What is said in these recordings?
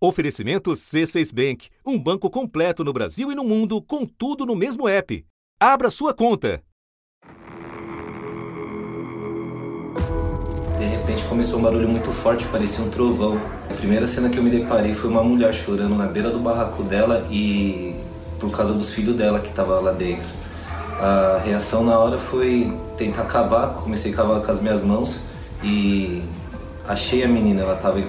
Oferecimento C6 Bank, um banco completo no Brasil e no mundo, com tudo no mesmo app. Abra sua conta. De repente começou um barulho muito forte, parecia um trovão. A primeira cena que eu me deparei foi uma mulher chorando na beira do barraco dela e por causa dos filhos dela que estavam lá dentro. A reação na hora foi tentar cavar, comecei a cavar com as minhas mãos e achei a menina, ela estava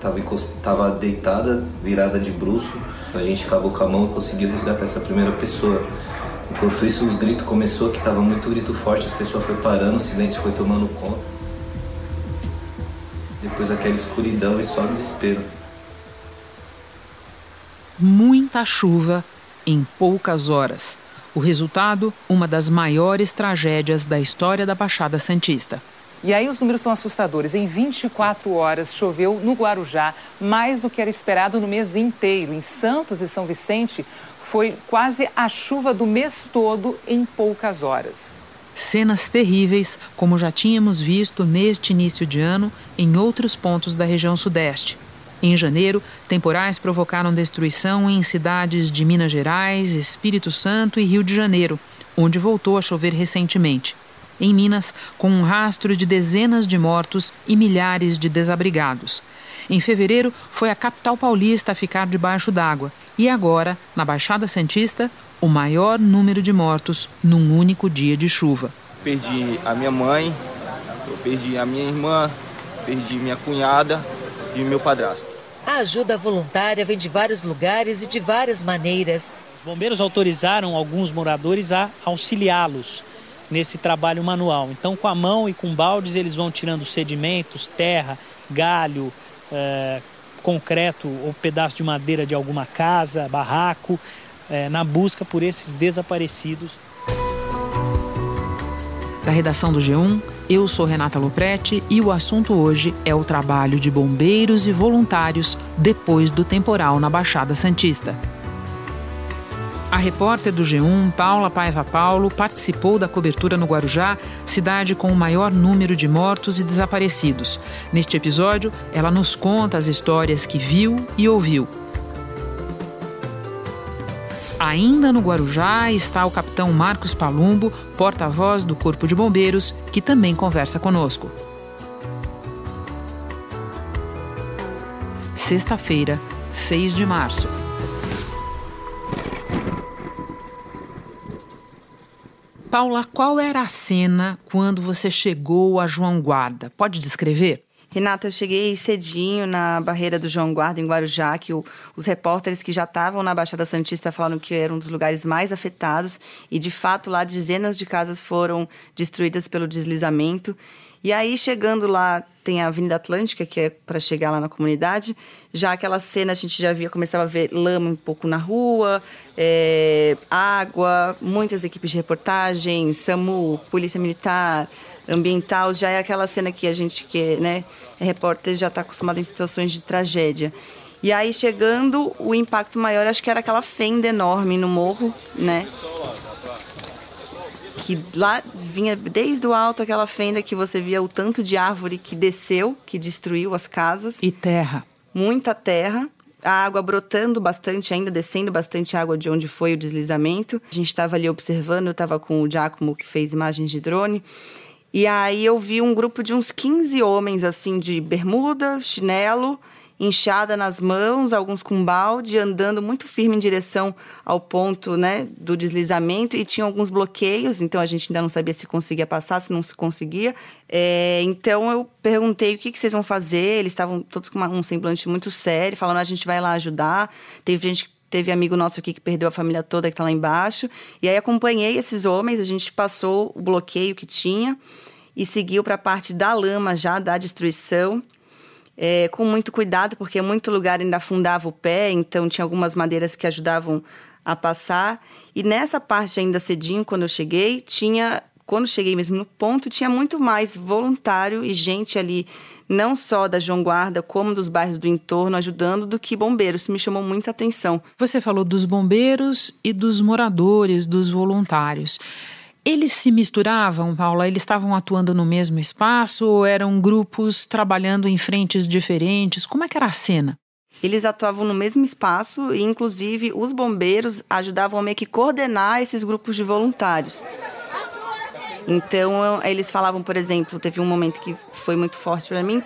tava, tava deitada, virada de bruxo. A gente cavou com a mão e conseguiu resgatar essa primeira pessoa. Enquanto isso, os gritos começou, que estava muito grito forte, as pessoas foram parando, o silêncio foi tomando conta. Depois aquela escuridão e só desespero. Muita chuva em poucas horas. O resultado, uma das maiores tragédias da história da Baixada Santista. E aí os números são assustadores. Em 24 horas choveu no Guarujá mais do que era esperado no mês inteiro. Em Santos e São Vicente foi quase a chuva do mês todo em poucas horas. Cenas terríveis, como já tínhamos visto neste início de ano em outros pontos da região Sudeste. Em janeiro, temporais provocaram destruição em cidades de Minas Gerais, Espírito Santo e Rio de Janeiro, onde voltou a chover recentemente em Minas, com um rastro de dezenas de mortos e milhares de desabrigados. Em fevereiro, foi a capital paulista a ficar debaixo d'água. E agora, na Baixada Santista, o maior número de mortos num único dia de chuva. Perdi a minha mãe, eu perdi a minha irmã, perdi minha cunhada e meu padrasto. A ajuda voluntária vem de vários lugares e de várias maneiras. Os bombeiros autorizaram alguns moradores a auxiliá-los nesse trabalho manual. Então, com a mão e com baldes, eles vão tirando sedimentos, terra, galho, é, concreto ou pedaço de madeira de alguma casa, barraco, é, na busca por esses desaparecidos. Da redação do G1, eu sou Renata Loprete e o assunto hoje é o trabalho de bombeiros e voluntários depois do temporal na Baixada Santista. A repórter do G1, Paula Paiva Paulo, participou da cobertura no Guarujá, cidade com o maior número de mortos e desaparecidos. Neste episódio, ela nos conta as histórias que viu e ouviu. Ainda no Guarujá está o capitão Marcos Palumbo, porta-voz do Corpo de Bombeiros, que também conversa conosco. Sexta-feira, 6 de março. Paula, qual era a cena quando você chegou a João Guarda? Pode descrever? Renata, eu cheguei cedinho na barreira do João Guarda, em Guarujá, que o, os repórteres que já estavam na Baixada Santista falaram que era um dos lugares mais afetados. E, de fato, lá dezenas de casas foram destruídas pelo deslizamento. E aí, chegando lá, tem a Avenida Atlântica, que é para chegar lá na comunidade. Já aquela cena a gente já via, começava a ver lama um pouco na rua, é, água, muitas equipes de reportagem, SAMU, Polícia Militar, Ambiental. Já é aquela cena que a gente que né, é repórter já está acostumado em situações de tragédia. E aí, chegando, o impacto maior, acho que era aquela fenda enorme no morro, né? que lá vinha desde o alto aquela fenda que você via o tanto de árvore que desceu, que destruiu as casas. E terra. Muita terra. A água brotando bastante, ainda descendo bastante água de onde foi o deslizamento. A gente estava ali observando, eu estava com o Giacomo que fez imagens de drone. E aí eu vi um grupo de uns 15 homens, assim, de bermuda, chinelo, inchada nas mãos, alguns com balde, andando muito firme em direção ao ponto né, do deslizamento e tinha alguns bloqueios, então a gente ainda não sabia se conseguia passar, se não se conseguia. É, então eu perguntei o que, que vocês vão fazer, eles estavam todos com uma, um semblante muito sério, falando a gente vai lá ajudar. Teve gente que teve amigo nosso aqui que perdeu a família toda que está lá embaixo. E aí acompanhei esses homens, a gente passou o bloqueio que tinha e seguiu para a parte da lama já, da destruição é, com muito cuidado, porque muito lugar ainda afundava o pé, então tinha algumas madeiras que ajudavam a passar. E nessa parte ainda cedinho, quando eu cheguei, tinha, quando cheguei mesmo no ponto, tinha muito mais voluntário e gente ali, não só da João Guarda, como dos bairros do entorno, ajudando, do que bombeiros. Isso me chamou muita atenção. Você falou dos bombeiros e dos moradores, dos voluntários. Eles se misturavam, Paula? Eles estavam atuando no mesmo espaço ou eram grupos trabalhando em frentes diferentes? Como é que era a cena? eles atuavam no mesmo espaço e, inclusive, os bombeiros ajudavam a meio que coordenar esses grupos de voluntários. Então, eles falavam, por exemplo, teve um momento que foi muito forte para mim,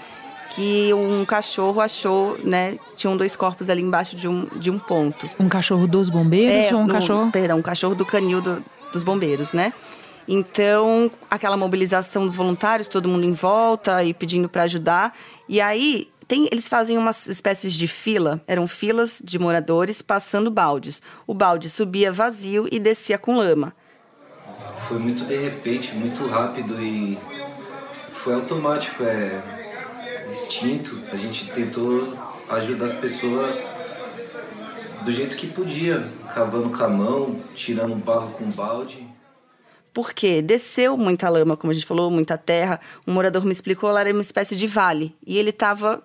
que um cachorro achou, né? Tinham dois corpos ali embaixo de um, de um ponto. Um cachorro dos bombeiros é, ou um no, cachorro? Perdão, um cachorro do canil do, dos bombeiros, né? Então, aquela mobilização dos voluntários, todo mundo em volta e pedindo para ajudar. E aí, tem, eles fazem umas espécies de fila, eram filas de moradores passando baldes. O balde subia vazio e descia com lama. Foi muito de repente, muito rápido e foi automático, é instinto. A gente tentou ajudar as pessoas do jeito que podia, cavando com a mão, tirando barro com balde. Porque desceu muita lama, como a gente falou, muita terra. Um morador me explicou, lá era uma espécie de vale. E ele estava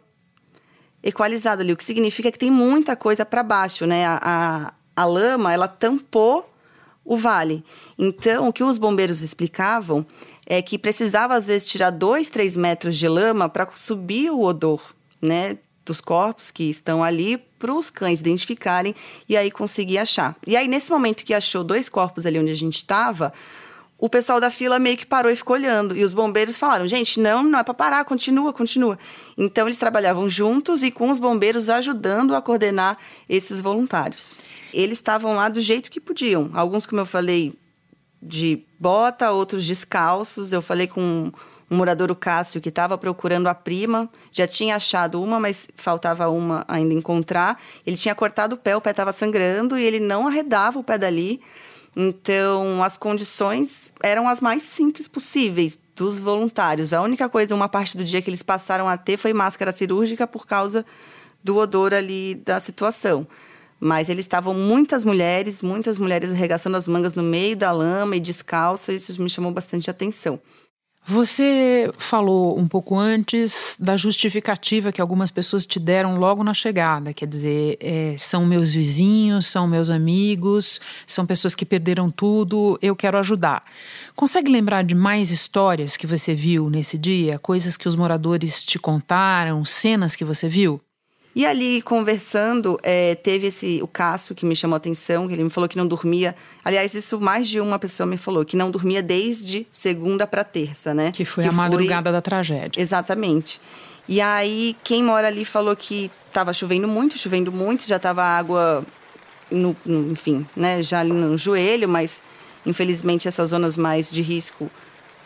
equalizado ali, o que significa que tem muita coisa para baixo, né? A, a, a lama, ela tampou o vale. Então, o que os bombeiros explicavam é que precisava, às vezes, tirar dois, três metros de lama para subir o odor, né? Dos corpos que estão ali para os cães identificarem e aí conseguir achar. E aí, nesse momento que achou dois corpos ali onde a gente estava, o pessoal da fila meio que parou e ficou olhando. E os bombeiros falaram: gente, não, não é para parar, continua, continua. Então eles trabalhavam juntos e com os bombeiros ajudando a coordenar esses voluntários. Eles estavam lá do jeito que podiam. Alguns, como eu falei, de bota, outros descalços. Eu falei com um morador, o Cássio, que estava procurando a prima, já tinha achado uma, mas faltava uma ainda encontrar. Ele tinha cortado o pé, o pé estava sangrando e ele não arredava o pé dali. Então, as condições eram as mais simples possíveis dos voluntários. A única coisa, uma parte do dia que eles passaram a ter foi máscara cirúrgica por causa do odor ali da situação. Mas eles estavam muitas mulheres, muitas mulheres arregaçando as mangas no meio da lama e descalças, isso me chamou bastante atenção. Você falou um pouco antes da justificativa que algumas pessoas te deram logo na chegada, quer dizer, é, são meus vizinhos, são meus amigos, são pessoas que perderam tudo, eu quero ajudar. Consegue lembrar de mais histórias que você viu nesse dia? Coisas que os moradores te contaram, cenas que você viu? E ali, conversando, é, teve esse o Cássio que me chamou a atenção, que ele me falou que não dormia. Aliás, isso mais de uma pessoa me falou, que não dormia desde segunda para terça, né? Que foi que a madrugada foi... da tragédia. Exatamente. E aí, quem mora ali falou que estava chovendo muito, chovendo muito, já estava água, no, no, enfim, né? Já ali no joelho, mas infelizmente essas zonas mais de risco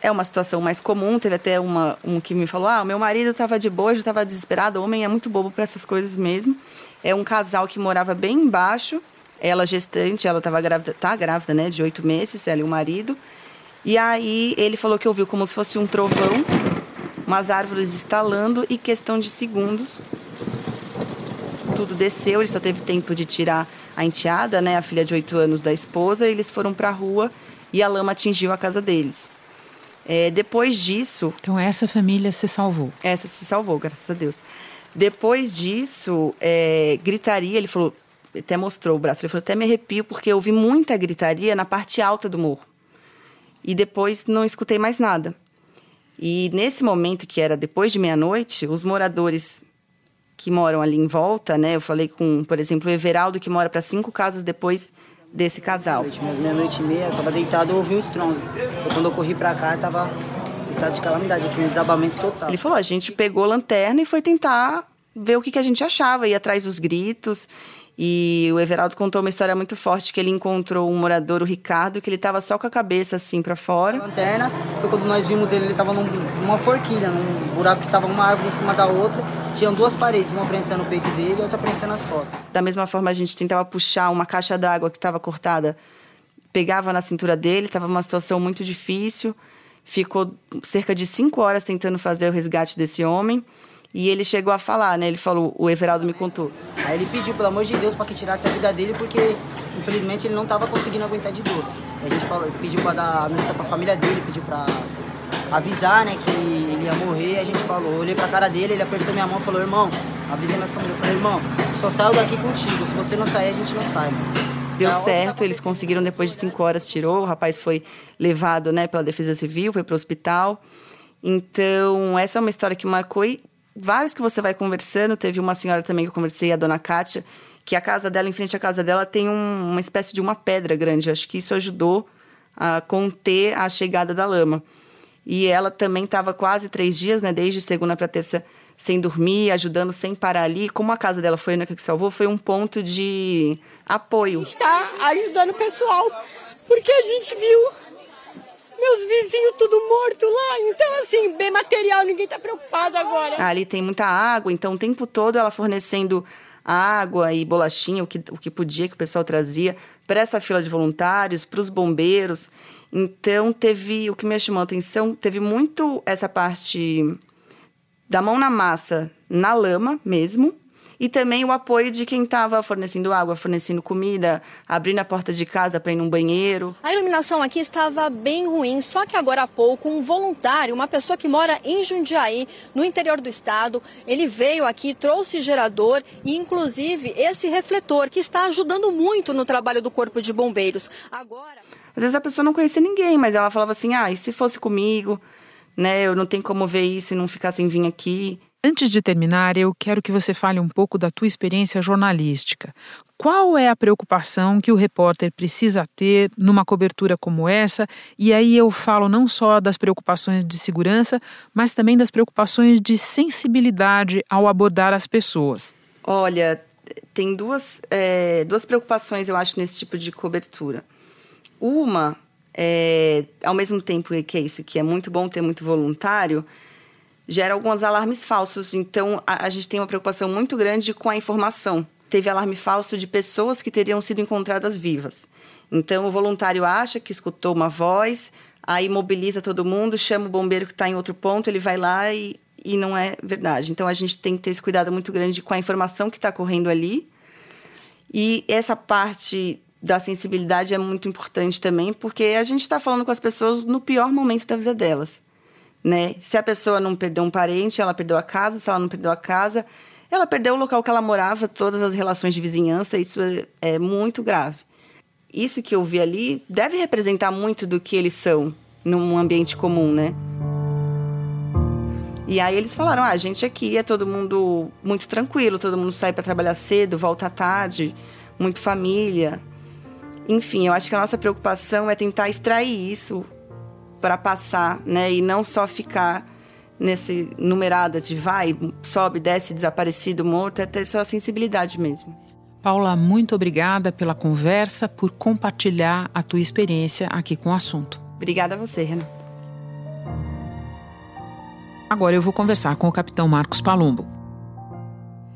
é uma situação mais comum. Teve até uma, um que me falou: ah, meu marido estava de boa, eu estava desesperado. O homem é muito bobo para essas coisas mesmo. É um casal que morava bem embaixo. Ela gestante, ela estava grávida, tá grávida, né, de oito meses, ela e o marido. E aí ele falou que ouviu como se fosse um trovão, umas árvores estalando e questão de segundos tudo desceu. Ele só teve tempo de tirar a enteada, né, a filha de oito anos da esposa. E eles foram para a rua e a lama atingiu a casa deles. É, depois disso. Então, essa família se salvou? Essa se salvou, graças a Deus. Depois disso, é, gritaria, ele falou, até mostrou o braço, ele falou, até me arrepio, porque eu ouvi muita gritaria na parte alta do morro. E depois não escutei mais nada. E nesse momento, que era depois de meia-noite, os moradores que moram ali em volta, né? Eu falei com, por exemplo, o Everaldo, que mora para cinco casas depois desse casal. Mas meia-noite e meia, eu tava deitado, eu ouvi um estrondo. E quando eu corri para cá, tava em estado de calamidade, aqui um desabamento total. Ele falou, a gente pegou a lanterna e foi tentar ver o que, que a gente achava, ir atrás dos gritos. E o Everaldo contou uma história muito forte que ele encontrou um morador, o Ricardo, que ele estava só com a cabeça assim para fora. A lanterna foi quando nós vimos ele, ele estava num, numa forquilha, num buraco que estava uma árvore em cima da outra. Tinham duas paredes, uma prensando o peito dele e outra prensando as costas. Da mesma forma, a gente tentava puxar uma caixa d'água que estava cortada, pegava na cintura dele, estava uma situação muito difícil. Ficou cerca de cinco horas tentando fazer o resgate desse homem. E ele chegou a falar, né? Ele falou, o Everaldo me contou. Aí ele pediu, pelo amor de Deus, para que tirasse a vida dele, porque infelizmente ele não estava conseguindo aguentar de dor. a gente falou, pediu para dar a notícia para a família dele, pediu para avisar, né, que ele ia morrer. A gente falou, eu olhei para a cara dele, ele apertou minha mão e falou, irmão, avisei minha família. Eu falei, irmão, só saio daqui contigo. Se você não sair, a gente não sai, mano. Deu certo, eles conseguiram depois de cinco horas, tirou. O rapaz foi levado, né, pela Defesa Civil, foi para o hospital. Então, essa é uma história que marcou e vários que você vai conversando. Teve uma senhora também que eu conversei, a dona Kátia, que a casa dela, em frente à casa dela, tem um, uma espécie de uma pedra grande. Eu acho que isso ajudou a conter a chegada da lama. E ela também estava quase três dias, né, desde segunda para terça, sem dormir, ajudando sem parar ali. Como a casa dela foi a única que salvou, foi um ponto de apoio. Está ajudando o pessoal, porque a gente viu meus vizinhos tudo morto lá. Então, assim, bem material, ninguém está preocupado agora. Ali tem muita água, então o tempo todo ela fornecendo água e bolachinha, o que, o que podia, que o pessoal trazia, para essa fila de voluntários, para os bombeiros. Então, teve, o que me chamou a atenção, teve muito essa parte da mão na massa, na lama mesmo, e também o apoio de quem estava fornecendo água, fornecendo comida, abrindo a porta de casa para ir num banheiro. A iluminação aqui estava bem ruim, só que agora há pouco um voluntário, uma pessoa que mora em Jundiaí, no interior do estado, ele veio aqui, trouxe gerador e inclusive esse refletor que está ajudando muito no trabalho do Corpo de Bombeiros. Agora, às vezes a pessoa não conhecia ninguém, mas ela falava assim: "Ah, e se fosse comigo, né? Eu não tenho como ver isso e não ficar sem vir aqui". Antes de terminar, eu quero que você fale um pouco da tua experiência jornalística. Qual é a preocupação que o repórter precisa ter numa cobertura como essa? E aí eu falo não só das preocupações de segurança, mas também das preocupações de sensibilidade ao abordar as pessoas. Olha, tem duas, é, duas preocupações, eu acho, nesse tipo de cobertura. Uma, é, ao mesmo tempo que é isso, que é muito bom ter muito voluntário, gera alguns alarmes falsos. Então, a, a, gente tem uma preocupação muito grande com a informação. Teve alarme falso de pessoas que teriam sido encontradas vivas. Então, o voluntário acha que escutou uma voz, aí mobiliza todo mundo, chama o bombeiro que está em outro ponto, ele vai lá e, e não é verdade. Então, a gente tem que ter esse cuidado muito grande com a informação que está correndo ali. E essa parte da sensibilidade é muito importante também, porque a gente está falando com as pessoas no pior momento da vida delas né? Se a pessoa não perdeu um parente, ela perdeu a casa. Se ela não perdeu a casa, ela perdeu o local que ela morava, todas as relações de vizinhança. Isso é, é muito grave. Isso que eu vi ali deve representar muito do que eles são num ambiente comum, né? E aí eles falaram: ah, a gente aqui é todo mundo muito tranquilo, todo mundo sai para trabalhar cedo, volta à tarde, muito família. Enfim, eu acho que a nossa preocupação é tentar extrair isso para passar, né? E não só ficar nesse numerada de vai, sobe, desce, desaparecido, morto, é ter essa sensibilidade mesmo. Paula, muito obrigada pela conversa, por compartilhar a tua experiência aqui com o assunto. Obrigada a você, Renata. Agora eu vou conversar com o capitão Marcos Palumbo.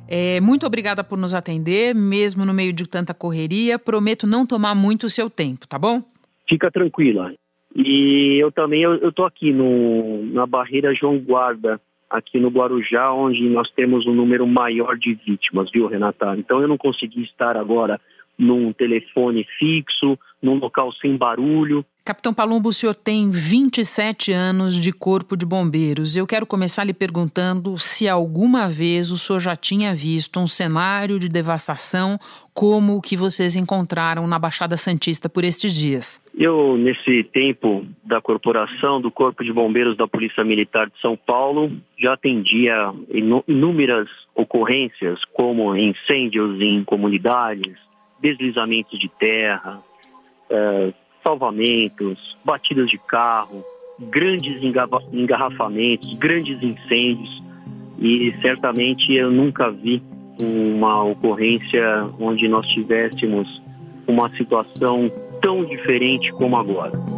É, muito obrigada por nos atender, mesmo no meio de tanta correria. Prometo não tomar muito o seu tempo, tá bom? Fica tranquila. E eu também eu estou aqui no, na barreira João Guarda, aqui no Guarujá, onde nós temos um número maior de vítimas, viu, Renata? Então eu não consegui estar agora num telefone fixo, num local sem barulho. Capitão Palumbo, o senhor tem 27 anos de Corpo de Bombeiros. Eu quero começar lhe perguntando se alguma vez o senhor já tinha visto um cenário de devastação como o que vocês encontraram na Baixada Santista por estes dias. Eu, nesse tempo da corporação do Corpo de Bombeiros da Polícia Militar de São Paulo, já atendia inúmeras ocorrências, como incêndios em comunidades, deslizamentos de terra, é, salvamentos, batidas de carro, grandes engarrafamentos, grandes incêndios. E certamente eu nunca vi uma ocorrência onde nós tivéssemos uma situação tão diferente como agora.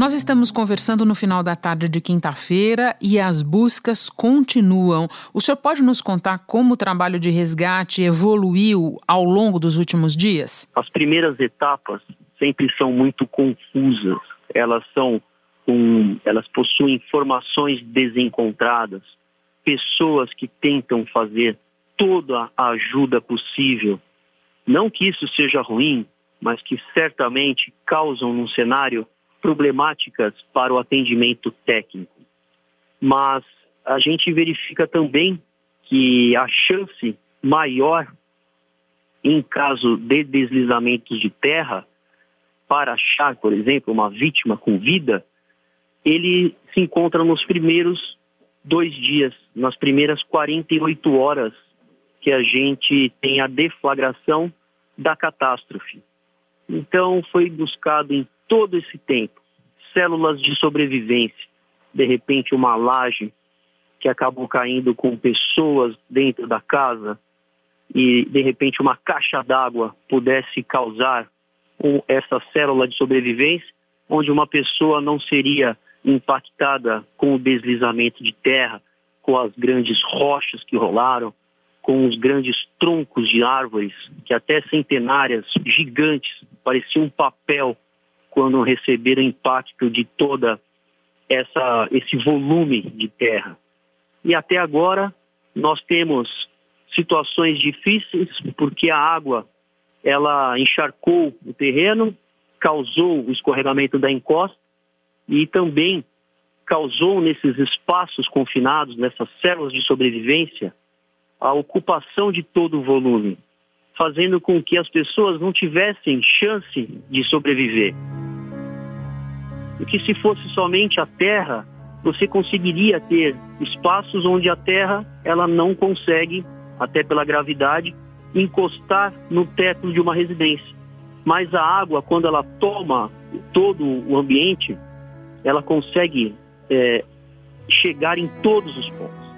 Nós estamos conversando no final da tarde de quinta-feira e as buscas continuam. O senhor pode nos contar como o trabalho de resgate evoluiu ao longo dos últimos dias? As primeiras etapas sempre são muito confusas. Elas são um, elas possuem informações desencontradas, pessoas que tentam fazer toda a ajuda possível. Não que isso seja ruim, mas que certamente causam num cenário problemáticas para o atendimento técnico. Mas a gente verifica também que a chance maior em caso de deslizamentos de terra para achar, por exemplo, uma vítima com vida, ele se encontra nos primeiros dois dias, nas primeiras 48 horas que a gente tem a deflagração da catástrofe. Então foi buscado em todo esse tempo células de sobrevivência, de repente uma laje que acabou caindo com pessoas dentro da casa e de repente uma caixa d'água pudesse causar essa célula de sobrevivência, onde uma pessoa não seria impactada com o deslizamento de terra, com as grandes rochas que rolaram, com os grandes troncos de árvores, que até centenárias, gigantes, pareciam um papel quando receberam o impacto de toda essa, esse volume de terra. E até agora nós temos situações difíceis porque a água ela encharcou o terreno, causou o escorregamento da encosta e também causou nesses espaços confinados, nessas células de sobrevivência, a ocupação de todo o volume, fazendo com que as pessoas não tivessem chance de sobreviver. E que se fosse somente a terra, você conseguiria ter espaços onde a terra ela não consegue, até pela gravidade, encostar no teto de uma residência. Mas a água, quando ela toma todo o ambiente, ela consegue é, chegar em todos os pontos.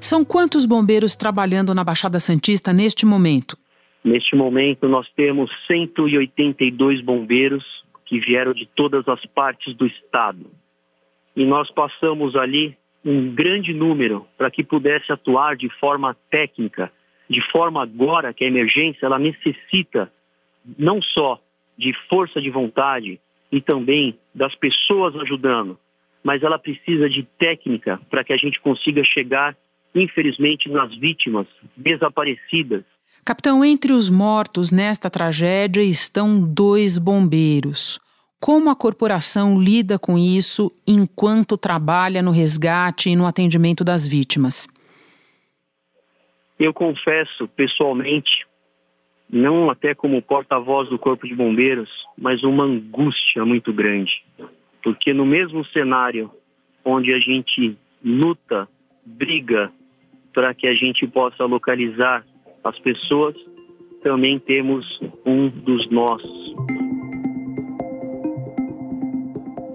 São quantos bombeiros trabalhando na Baixada Santista neste momento? Neste momento, nós temos 182 bombeiros que vieram de todas as partes do estado. E nós passamos ali um grande número para que pudesse atuar de forma técnica, de forma agora que a emergência ela necessita não só de força de vontade e também das pessoas ajudando, mas ela precisa de técnica para que a gente consiga chegar, infelizmente, nas vítimas desaparecidas. Capitão, entre os mortos nesta tragédia estão dois bombeiros. Como a corporação lida com isso enquanto trabalha no resgate e no atendimento das vítimas? Eu confesso pessoalmente, não até como porta-voz do Corpo de Bombeiros, mas uma angústia muito grande. Porque no mesmo cenário onde a gente luta, briga para que a gente possa localizar as pessoas, também temos um dos nossos.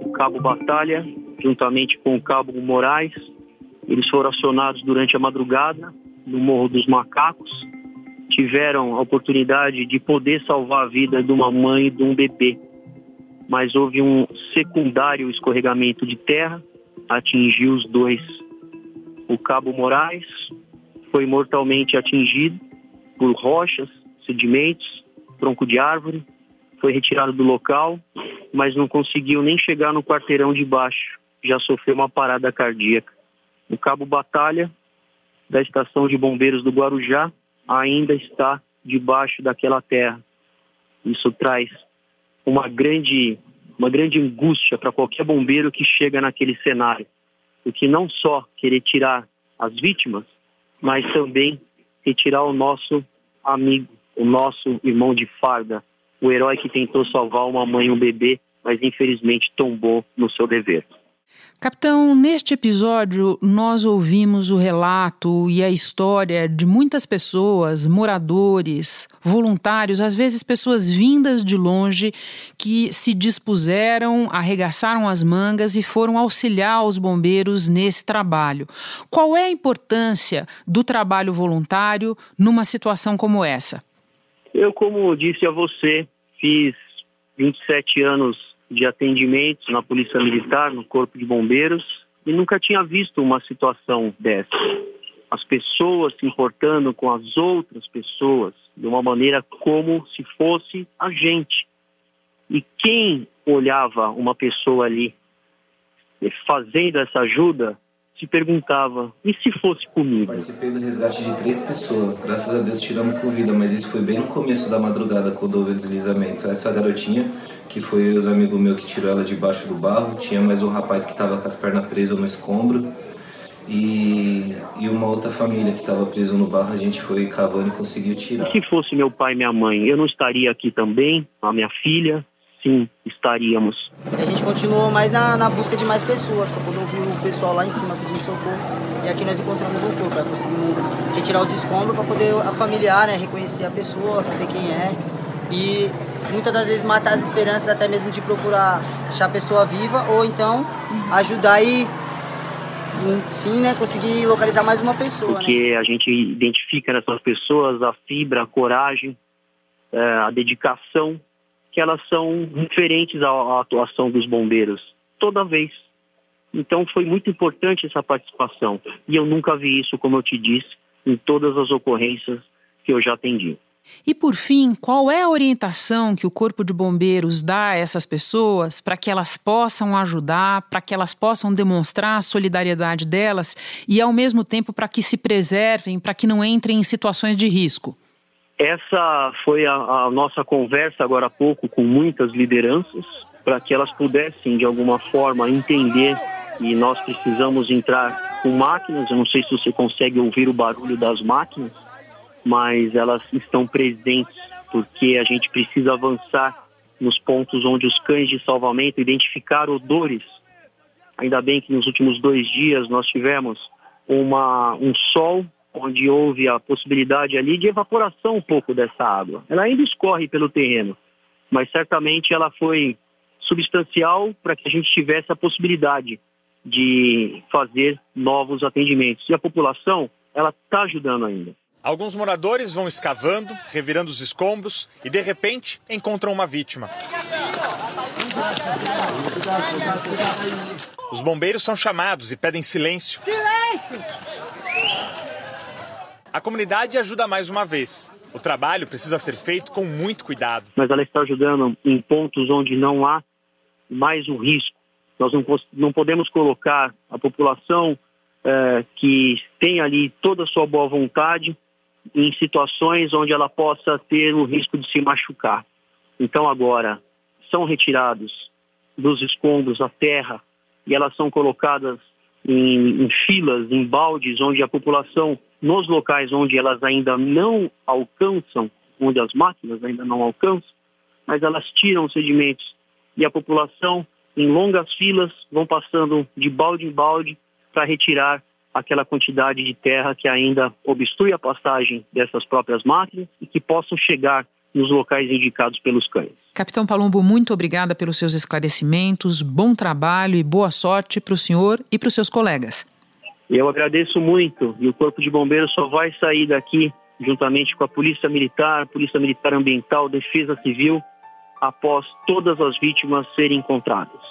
O Cabo Batalha, juntamente com o Cabo Moraes, eles foram acionados durante a madrugada no Morro dos Macacos, tiveram a oportunidade de poder salvar a vida de uma mãe e de um bebê. Mas houve um secundário escorregamento de terra, atingiu os dois. O Cabo Moraes foi mortalmente atingido por rochas, sedimentos, tronco de árvore, foi retirado do local, mas não conseguiu nem chegar no quarteirão de baixo, já sofreu uma parada cardíaca. O Cabo Batalha da estação de bombeiros do Guarujá ainda está debaixo daquela terra. Isso traz uma grande, uma grande angústia para qualquer bombeiro que chega naquele cenário. Porque não só querer tirar as vítimas, mas também retirar o nosso amigo, o nosso irmão de farda, o herói que tentou salvar uma mãe e um bebê, mas infelizmente tombou no seu dever. Capitão, neste episódio nós ouvimos o relato e a história de muitas pessoas, moradores, voluntários, às vezes pessoas vindas de longe que se dispuseram, arregaçaram as mangas e foram auxiliar os bombeiros nesse trabalho. Qual é a importância do trabalho voluntário numa situação como essa? Eu, como disse a você, fiz 27 anos de atendimentos na Polícia Militar, no Corpo de Bombeiros, e nunca tinha visto uma situação dessa. As pessoas se importando com as outras pessoas de uma maneira como se fosse a gente. E quem olhava uma pessoa ali fazendo essa ajuda se perguntava, e se fosse comigo? Participei do resgate de três pessoas, graças a Deus tiramos com vida, mas isso foi bem no começo da madrugada quando houve o deslizamento. Essa garotinha, que foi os amigos meus que tirou ela debaixo do barro, tinha mais um rapaz que estava com as pernas presas no escombro, e, e uma outra família que estava presa no barro, a gente foi cavando e conseguiu tirar. Se fosse meu pai e minha mãe, eu não estaria aqui também, a minha filha, sim estaríamos. A gente continuou mais na, na busca de mais pessoas, para poder ouvir o pessoal lá em cima pedindo socorro. E aqui nós encontramos um corpo, conseguimos retirar os escombros para poder a familiar, né, reconhecer a pessoa, saber quem é. E muitas das vezes matar as esperanças até mesmo de procurar achar a pessoa viva ou então ajudar e enfim, né, conseguir localizar mais uma pessoa. Porque né? a gente identifica nessas pessoas a fibra, a coragem, é, a dedicação, que elas são diferentes à atuação dos bombeiros, toda vez. Então foi muito importante essa participação. E eu nunca vi isso, como eu te disse, em todas as ocorrências que eu já atendi. E por fim, qual é a orientação que o Corpo de Bombeiros dá a essas pessoas para que elas possam ajudar, para que elas possam demonstrar a solidariedade delas e, ao mesmo tempo, para que se preservem, para que não entrem em situações de risco? Essa foi a, a nossa conversa agora há pouco com muitas lideranças, para que elas pudessem, de alguma forma, entender e nós precisamos entrar com máquinas. Eu não sei se você consegue ouvir o barulho das máquinas mas elas estão presentes porque a gente precisa avançar nos pontos onde os cães de salvamento identificaram odores. Ainda bem que nos últimos dois dias nós tivemos uma, um sol onde houve a possibilidade ali de evaporação um pouco dessa água. Ela ainda escorre pelo terreno, mas certamente ela foi substancial para que a gente tivesse a possibilidade de fazer novos atendimentos. E a população, ela está ajudando ainda. Alguns moradores vão escavando, revirando os escombros e, de repente, encontram uma vítima. Os bombeiros são chamados e pedem silêncio. Silêncio! A comunidade ajuda mais uma vez. O trabalho precisa ser feito com muito cuidado. Mas ela está ajudando em pontos onde não há mais um risco. Nós não, não podemos colocar a população é, que tem ali toda a sua boa vontade em situações onde ela possa ter o risco de se machucar. Então agora são retirados dos escombros a terra e elas são colocadas em, em filas, em baldes, onde a população, nos locais onde elas ainda não alcançam, onde as máquinas ainda não alcançam, mas elas tiram os sedimentos e a população, em longas filas, vão passando de balde em balde para retirar aquela quantidade de terra que ainda obstrui a passagem dessas próprias máquinas e que possam chegar nos locais indicados pelos cães. Capitão Palumbo, muito obrigada pelos seus esclarecimentos, bom trabalho e boa sorte para o senhor e para os seus colegas. Eu agradeço muito e o Corpo de Bombeiros só vai sair daqui juntamente com a Polícia Militar, Polícia Militar Ambiental, Defesa Civil, após todas as vítimas serem encontradas.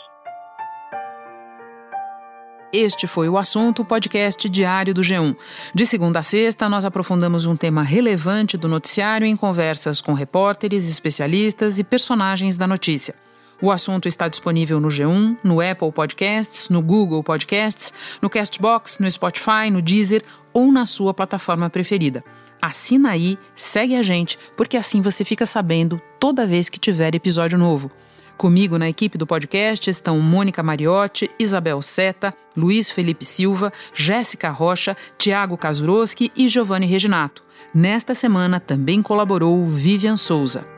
Este foi o assunto podcast diário do G1. De segunda a sexta, nós aprofundamos um tema relevante do noticiário em conversas com repórteres, especialistas e personagens da notícia. O assunto está disponível no G1, no Apple Podcasts, no Google Podcasts, no Castbox, no Spotify, no Deezer ou na sua plataforma preferida. Assina aí, segue a gente, porque assim você fica sabendo toda vez que tiver episódio novo. Comigo na equipe do podcast estão Mônica Mariotti, Isabel Seta, Luiz Felipe Silva, Jéssica Rocha, Tiago Kazuroski e Giovanni Reginato. Nesta semana também colaborou Vivian Souza.